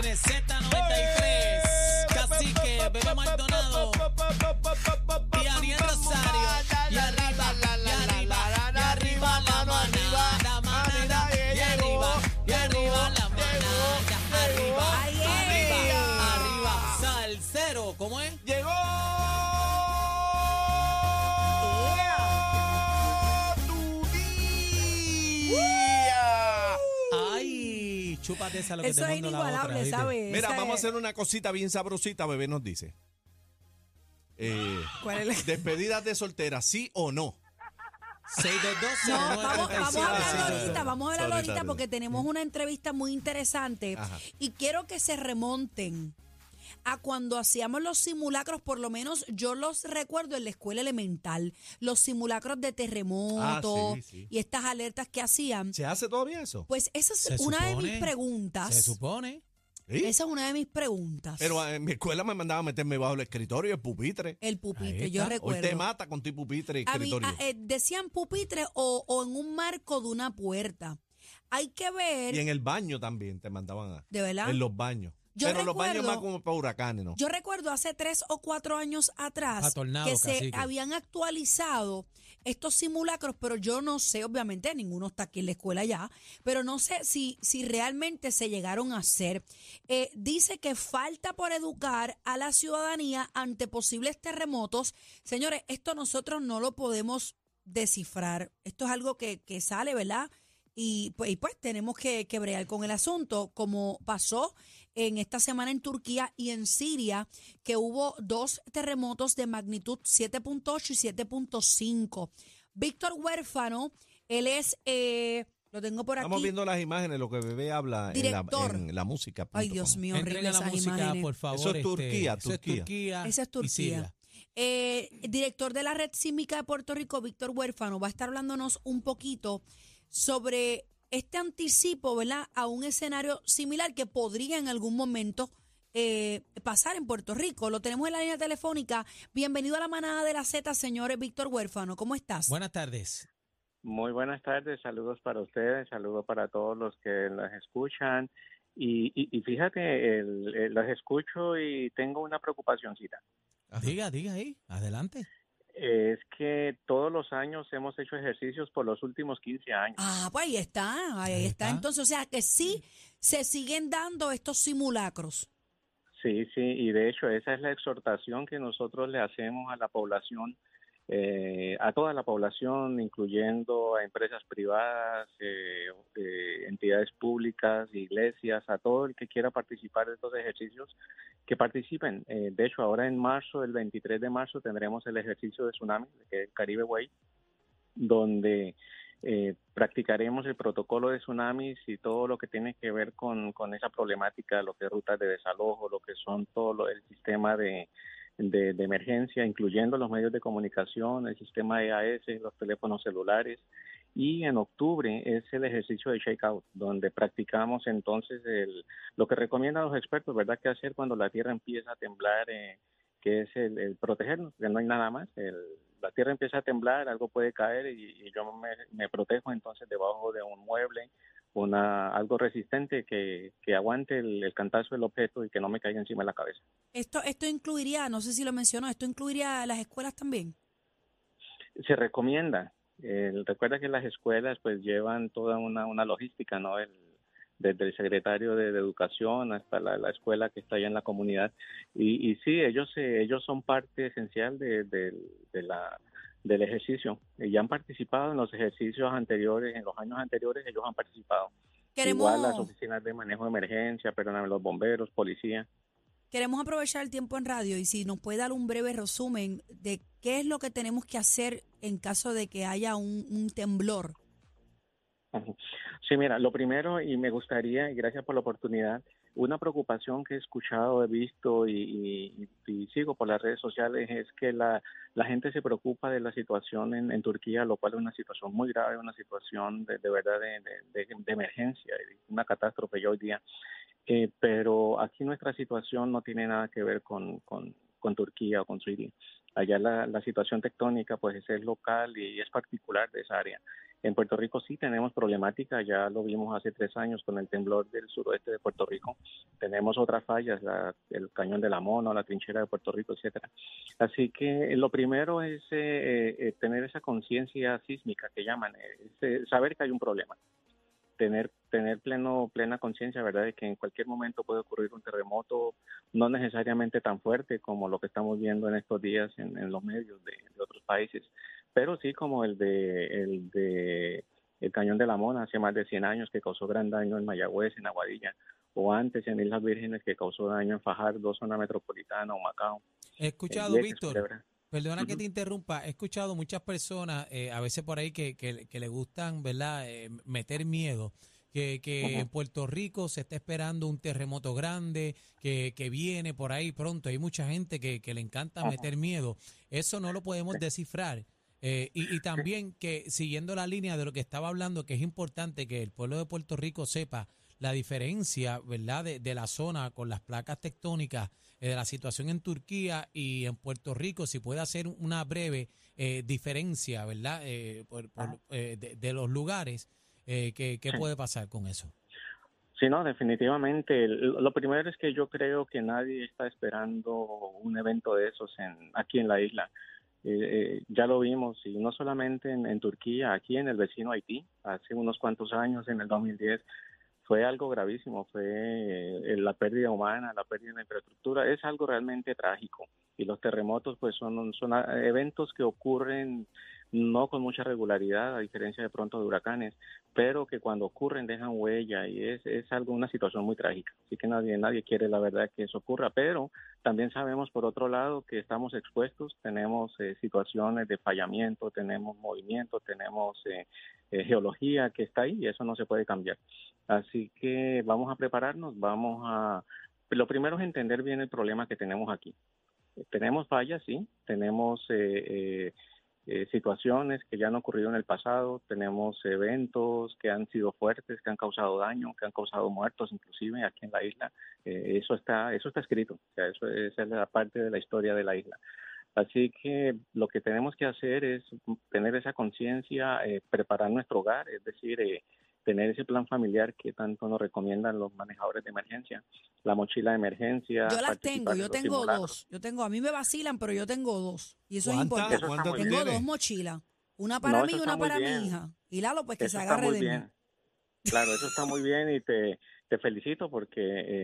viene Z93, Cacique, Bebé Maldonado y Aniel Rosario. Y arriba, y arriba, y arriba la manada, manada. Y arriba, y arriba la manada. Arriba, arriba, arriba. Salsero, ¿cómo es? Chúpate esa lo que Eso te es mando la otra. inigualable, ¿viste? ¿sabes? Mira, Esa vamos a es- hacer una cosita bien sabrosita, bebé nos dice. Eh, ¿Cuál es la- despedidas de soltera, ¿sí o no? 622 No, vamos, vamos a hablarlo 622. ahorita, vamos a hablarlo Ahorita, ahorita porque tenemos una entrevista muy interesante Ajá. y quiero que se remonten a cuando hacíamos los simulacros, por lo menos yo los recuerdo en la escuela elemental, los simulacros de terremoto Ah, sí, sí. y estas alertas que hacían. ¿Se hace todavía eso? Pues esa es Se una de mis preguntas. Se supone. ¿Sí? Esa es una de mis preguntas. Pero en mi escuela me mandaba a meterme bajo el escritorio, el pupitre. el pupitre, yo está. Hoy recuerdo. te mata con tu pupitre y A mí, escritorio. a- eh, decían pupitre o, o en un marco de una puerta. Hay que ver, y en el baño también te mandaban a. de verdad. En los baños. Yo Pero los baños recuerdo- más como para huracanes, ¿no? Yo recuerdo hace tres o cuatro años atrás tornado, que se cacique. habían actualizado estos simulacros, pero yo no sé, obviamente ninguno está aquí en la escuela ya, pero no sé si, si realmente se llegaron a hacer. Eh, dice que falta por educar a la ciudadanía ante posibles terremotos. Señores, esto nosotros no lo podemos descifrar. Esto es algo que, que sale, ¿verdad? Y pues, y pues tenemos que, que bregar con el asunto, como pasó en esta semana en Turquía y en Siria, que hubo dos terremotos de magnitud 7.8 y 7.5. Víctor Huérfano, él es, eh, lo tengo por Estamos aquí. viendo las imágenes, lo que bebé habla en la, Director. en la música. Ay, Dios mío, horrible Entrega la esas música, imágenes. por favor. Eso es este, Turquía, eso es Turquía. Turquía. Esa es Turquía. Eh, director de la Red Sísmica de Puerto Rico, Víctor Huérfano, va a estar hablándonos un poquito sobre este anticipo, ¿verdad? A un escenario similar que podría en algún momento eh, pasar en Puerto Rico. Lo tenemos en la línea telefónica. Bienvenido a la manada de la Z, señores Víctor Huérfano. ¿Cómo estás? Buenas tardes. Muy buenas tardes, saludos para ustedes, saludos para todos los que las escuchan. Y, y, y fíjate, el, el- las escucho y tengo una preocupacióncita. Diga, diga ahí. Adelante. Es que todos los años hemos hecho ejercicios por los últimos 15 años. Ah, pues ahí está, ahí, Ahí está. está. Entonces, o sea que sí se siguen dando estos simulacros. Sí, sí, y de hecho esa es la exhortación que nosotros le hacemos a la población, eh, a toda la población, incluyendo a empresas privadas, eh, eh, entidades públicas, iglesias, a todo el que quiera participar de estos ejercicios, que participen. Eh, de hecho, ahora en marzo, el 23 de marzo, tendremos el ejercicio de tsunami, que es el Caribe Way, donde eh, practicaremos el protocolo de tsunamis y todo lo que tiene que ver con, con esa problemática, lo que es rutas de desalojo, lo que son todo lo, el sistema de, de, emergencia, incluyendo los medios de comunicación, el sistema EAS, los teléfonos celulares. Y en octubre es el ejercicio de shakeout, donde practicamos entonces el, lo que recomiendan los expertos, ¿verdad? Que hacer cuando la tierra empieza a temblar, eh, que es el, protegernos, que no hay nada más. El, la tierra empieza a temblar, algo puede caer y, yo me protejo entonces debajo de un mueble, una algo resistente que, que aguante el, el cantazo del objeto y que no me caiga encima de la cabeza. Esto, esto incluiría, no sé si lo mencionó, esto incluiría las escuelas también. Se recomienda. eh, recuerda que las escuelas pues llevan toda una, una logística, ¿no? El, desde el secretario de, de Educación hasta la, la escuela que está allá en la comunidad. Y, y sí, ellos ellos son parte esencial de, de, de la del ejercicio. Y ya han participado en los ejercicios anteriores, en los años anteriores ellos han participado. Queremos, Igual las oficinas de manejo de emergencia, perdóname, los bomberos, policía. queremos aprovechar el tiempo en radio y si nos puede dar un breve resumen de qué es lo que tenemos que hacer en caso de que haya un, un temblor. Sí, mira, lo primero, y me gustaría, y gracias por la oportunidad, una preocupación que he escuchado, he visto y, sigo por las redes sociales es que la, gente se preocupa de la situación en, Turquía, lo cual es una situación muy grave, una situación de, de verdad de, emergencia, una catástrofe hoy día. Eh, pero aquí nuestra situación no tiene nada que ver con, con, con Turquía o con Siria. Allá la, la situación tectónica pues es local y es particular de esa área. En Puerto Rico sí tenemos problemática, ya lo vimos hace tres años con el temblor del suroeste de Puerto Rico. Tenemos otras fallas, la- el cañón de la Mona, la trinchera de Puerto Rico, etcétera. Así que lo primero es eh, eh, tener esa conciencia sísmica que llaman, eh, eh, saber que hay un problema tener tener pleno plena conciencia verdad de que en cualquier momento puede ocurrir un terremoto no necesariamente tan fuerte como lo que estamos viendo en estos días en, los medios de otros países pero sí como el de el de el cañón de la Mona hace más de 100 años que causó gran daño en Mayagüez en Aguadilla o antes en Islas Vírgenes que causó daño en Fajardo zona metropolitana o Macao He escuchado, Vieques, Víctor, perdona que te interrumpa, he escuchado muchas personas, eh, a veces por ahí, que, que, que le gustan, ¿verdad?, Eh, meter miedo. Que, que en Puerto Rico se está esperando un terremoto grande, que, que viene por ahí pronto. Hay mucha gente que, que le encanta meter miedo. Eso no lo podemos descifrar. Eh, y, y también que siguiendo la línea de lo que estaba hablando, que es importante que el pueblo de Puerto Rico sepa la diferencia, ¿verdad?, de, de la zona con las placas tectónicas, eh, de la situación en Turquía y en Puerto Rico, si puede hacer una breve eh, diferencia, ¿verdad?, eh, por- por, eh, de, de los lugares, eh, ¿qué, qué puede pasar con eso? Sí, no, definitivamente. Lo primero es que yo creo que nadie está esperando un evento de esos en, aquí en la isla. Eh, ya lo vimos, y no solamente en, en Turquía, aquí en el vecino Haití, hace unos cuantos años, en el 2010, fue algo gravísimo, fue eh, la pérdida humana, la pérdida de infraestructura, es algo realmente trágico. Y los terremotos, pues, son, son eventos que ocurren no con mucha regularidad, a diferencia de pronto de huracanes, pero que cuando ocurren dejan huella y es, es algo, una situación muy trágica. Así que nadie, nadie quiere la verdad que eso ocurra, pero también sabemos por otro lado que estamos expuestos, tenemos eh, situaciones de fallamiento, tenemos movimiento, tenemos eh, eh, geología que está ahí y eso no se puede cambiar. Así que vamos a prepararnos, vamos a... Lo primero es entender bien el problema que tenemos aquí. Tenemos fallas, sí, tenemos eh, eh, situaciones que ya han ocurrido en el pasado, tenemos eventos que han sido fuertes, que han causado daño, que han causado muertos, inclusive aquí en la isla. Eh, eso está, eso está escrito, eso esa es la parte de la historia de la isla. Así que lo que tenemos que hacer es tener esa conciencia, eh, preparar nuestro hogar, es decir, eh, tener ese plan familiar que tanto nos recomiendan los manejadores de emergencia, la mochila de emergencia. Yo las tengo, en yo tengo simulacros. dos. Yo tengo, a mí me vacilan, pero yo tengo dos. Y eso es ¿Cuántas- importante. Eso Tengo dos mochilas. Una para No, mí y una para bien. mi hija. Y Lalo, pues que Eso se agarre de bien. mí. Claro, eso está muy bien y te, te felicito porque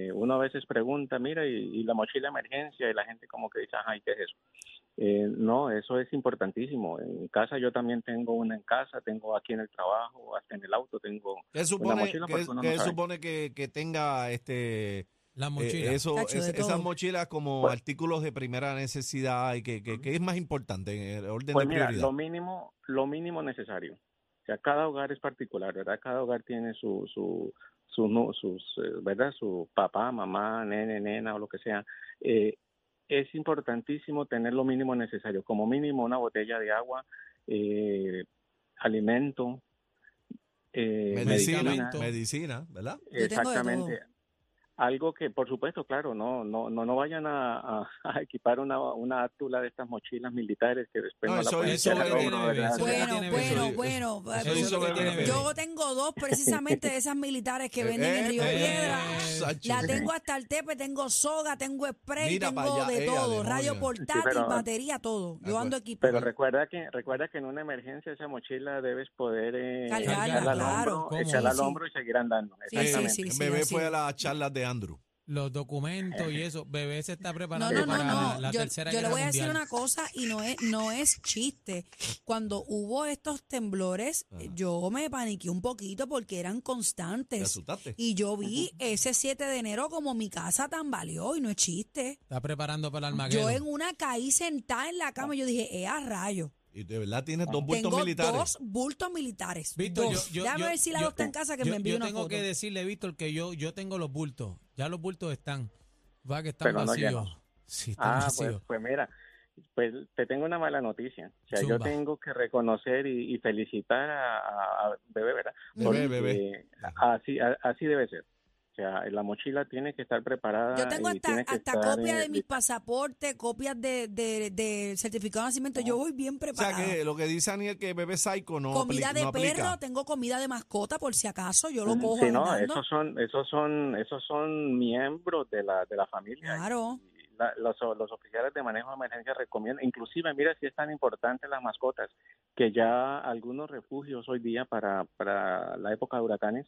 eh, uno a veces pregunta, mira, y, y la mochila de emergencia y la gente como que dice, ay, ¿qué es eso? Eh, no, eso es importantísimo. En casa yo también tengo una en casa, tengo aquí en el trabajo, hasta en el auto tengo ¿Qué supone, mochila qué- no qué supone que, que tenga este La eh, mochila. eso, es- esas mochilas como Pues- artículos de primera necesidad y que, que, que es más importante en el orden Pues de mira, prioridad? lo mínimo, lo mínimo necesario. O sea, cada hogar es particular, ¿verdad? Cada hogar tiene su, su, su, nu- sus, eh, ¿verdad? Su papá, mamá, nene, nena o lo que sea. Eh, es importantísimo tener lo mínimo necesario, como mínimo una botella de agua, eh, alimento, eh, medicina, medicina, ¿verdad? Yo tengo de Exactamente. Algo que, por supuesto, claro, no no no, no vayan a, a- a equipar una, una átula de estas mochilas militares que después No, no, la eso- pueden eso al hombro, tiene Bueno, tiene bueno, bebé. bueno. Eso bebé, bebé. Yo tengo dos precisamente de esas militares que venden en Río Eh, Piedra. Sacho. La tengo hasta el tepe, tengo soga, tengo spray, Mira tengo allá, de todo, demonio. radio Sí, portátil, pero- batería, todo. Yo Ah, ando pues, equipado. Pero recuerda que recuerda que en una emergencia esa mochila debes poder eh, Cargarla, echarla al claro. hombro, ¿Cómo? echarla Sí, al sí. hombro y seguir andando. Sí, Exactamente. sí, sí. Bebé así fue a las charlas de Andrew. Los documentos y eso. Bebé se está preparando no, no, para no. la Yo, tercera yo le guerra voy a decir una cosa y no es, no es chiste. Cuando hubo estos temblores, Ajá. yo me paniqué un poquito porque eran ¿Te constantes. asustaste? Y yo vi ese 7 de enero como mi casa tambaleó y no es chiste. Está preparando para el Yo Armageddon. en una caí sentada en la cama y yo dije, eh, a rayo. Y de verdad tienes dos bultos Tengo militares. dos bultos militares. Víctor, dos. yo, yo, Déjame yo- ver si la yo- está en casa que yo- me envíe yo una tengo foto. que decirle, Víctor, que yo, yo tengo los bultos. Ya los bultos están. Va que están Pero vacíos. sí, están Ah, vacíos. pues, pues mira, pues te tengo una mala noticia. O sea, yo tengo que reconocer y, y felicitar a, a- a Bebé, ¿verdad? Bebé, Porque bebé. Así, a- así debe ser. O sea, la mochila tiene que estar preparada. Yo tengo hasta, hasta copias de eh, mis pasaportes, copias de, de, de certificado de nacimiento. Yo voy bien O sea preparada. que lo que dice Aniel que bebé psycho no, comida de no aplica. perro, tengo comida de mascota por si acaso, yo lo cojo Sí, no, esos son, esos son, esos son miembros de la, de la familia. Claro. La- los, los oficiales de manejo de emergencia recomiendan, inclusive, mira si es tan importante las mascotas, que ya algunos refugios hoy día para, para la época de huracanes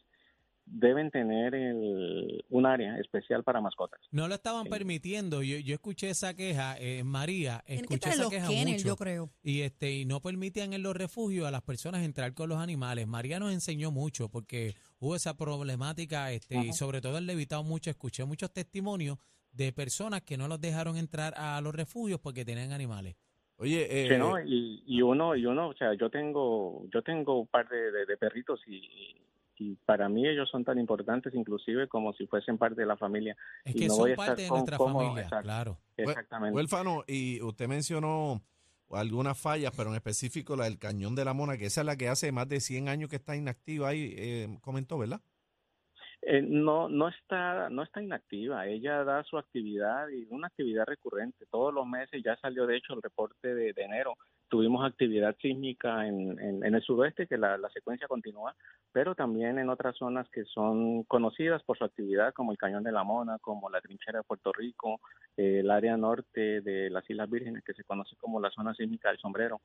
deben tener el, un área especial para mascotas. No lo estaban Sí. permitiendo. Yo, yo escuché esa queja, eh, María, que escuché esa los queja mucho. yo creo. Y este y no permitían en los refugios a las personas entrar con los animales. María nos enseñó mucho porque hubo esa problemática este y sobre todo el levitado mucho. Escuché muchos testimonios de personas que no los dejaron entrar a los refugios porque tenían animales. Oye, eh, Sí, ¿no? y, y uno, y uno, o sea, yo tengo, yo tengo un par de, de- de perritos y, y para mí ellos son tan importantes inclusive como si fuesen parte de la familia. Es Y que no son voy a parte estar de con- nuestra familia, claro. Exactamente. huérfano, y usted mencionó algunas fallas, pero en específico la del Cañón de la Mona, que esa es la que hace más de 100 años que está inactiva ahí, eh, comentó, ¿verdad? Eh, no, no está, no está inactiva. Ella da su actividad y una actividad recurrente. Todos los meses ya salió, de hecho, el reporte de, de enero. Tuvimos actividad sísmica en, en, el suroeste, que la, la secuencia continúa, pero también en otras zonas que son conocidas por su actividad, como el Cañón de la Mona, como la Trinchera de Puerto Rico, eh, el área norte de las Islas Vírgenes, que se conoce como la zona sísmica del sombrero.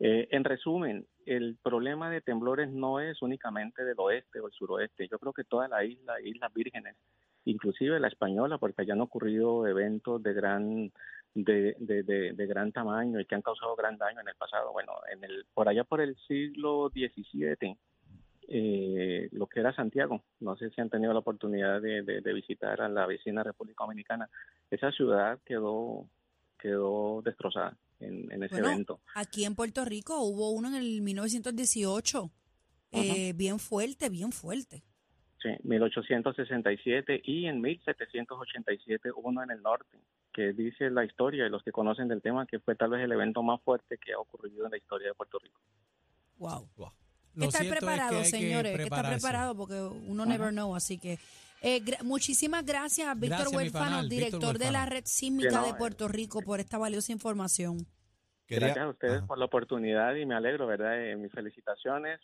Eh, en resumen, el problema de temblores no es únicamente del oeste o el suroeste. Yo creo que toda la isla, Islas Vírgenes, inclusive la española, porque allá han ocurrido eventos de gran de, de, de, de gran tamaño y que han causado gran daño en el pasado. Bueno, en el por allá por el siglo XVII, eh, lo que era Santiago, no sé si han tenido la oportunidad de, visitar a la vecina República Dominicana, esa ciudad quedó quedó destrozada en, en ese Bueno, evento. Aquí en Puerto Rico hubo uno en el 1918, eh, bien fuerte, bien fuerte. Sí, 1867 y en 1787 uno en el norte, que dice la historia y los que conocen del tema que fue tal vez el evento más fuerte que ha ocurrido en la historia de Puerto Rico. Wow. Wow. Lo estar cierto es que preparado, señores, que, estar preparado porque uno never know, así que eh, gra- muchísimas gracias a Víctor Huérfano, Víctor director de la. Red Sísmica Sí, no, de eh. Puerto Rico, por esta valiosa información. Quería- Gracias a ustedes Ajá. por la oportunidad y me alegro, ¿verdad? Eh, mis felicitaciones.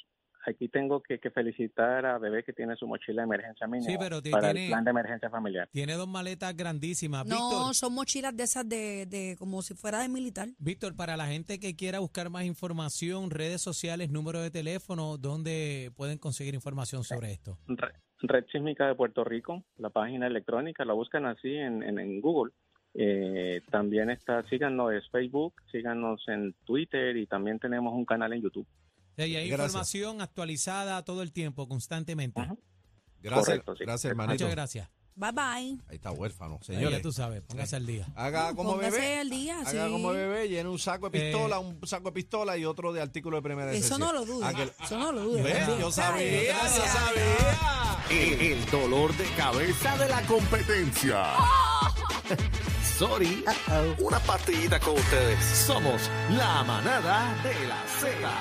Aquí tengo que, que felicitar a Bebé que tiene su mochila de emergencia mínima Sí, pero para tiene- el plan de emergencia familiar. Tiene dos maletas grandísimas. No, Víctor, son mochilas de esas de, de como si fuera de militar. Víctor, para la gente que quiera buscar más información, redes sociales, número de teléfono, ¿dónde pueden conseguir información sobre esto? Re- Red Sísmica de Puerto Rico, la página electrónica, la buscan así en, en, en Google. Eh, también está, síganos en Facebook, síganos en Twitter y también tenemos un canal en YouTube. Y hay Gracias. información actualizada todo el tiempo, constantemente. Ajá. Gracias, Correcto, sí. gracias, hermanito. Muchas gracias. Bye bye. Ahí está huérfano, señores. ya tú sabes, póngase al día. Haga como Póngase bebé. al día, haga sí. como bebé, llene un saco de pistola, Eh, un saco de pistola y otro de artículo de primera Eso necesidad. no lo dudo. Ah, Eso no lo dudo. Yo sabía, yo Ay, sabía. El, el dolor de cabeza de la competencia. Sorry. Una partidita con ustedes. Somos la manada de la Z.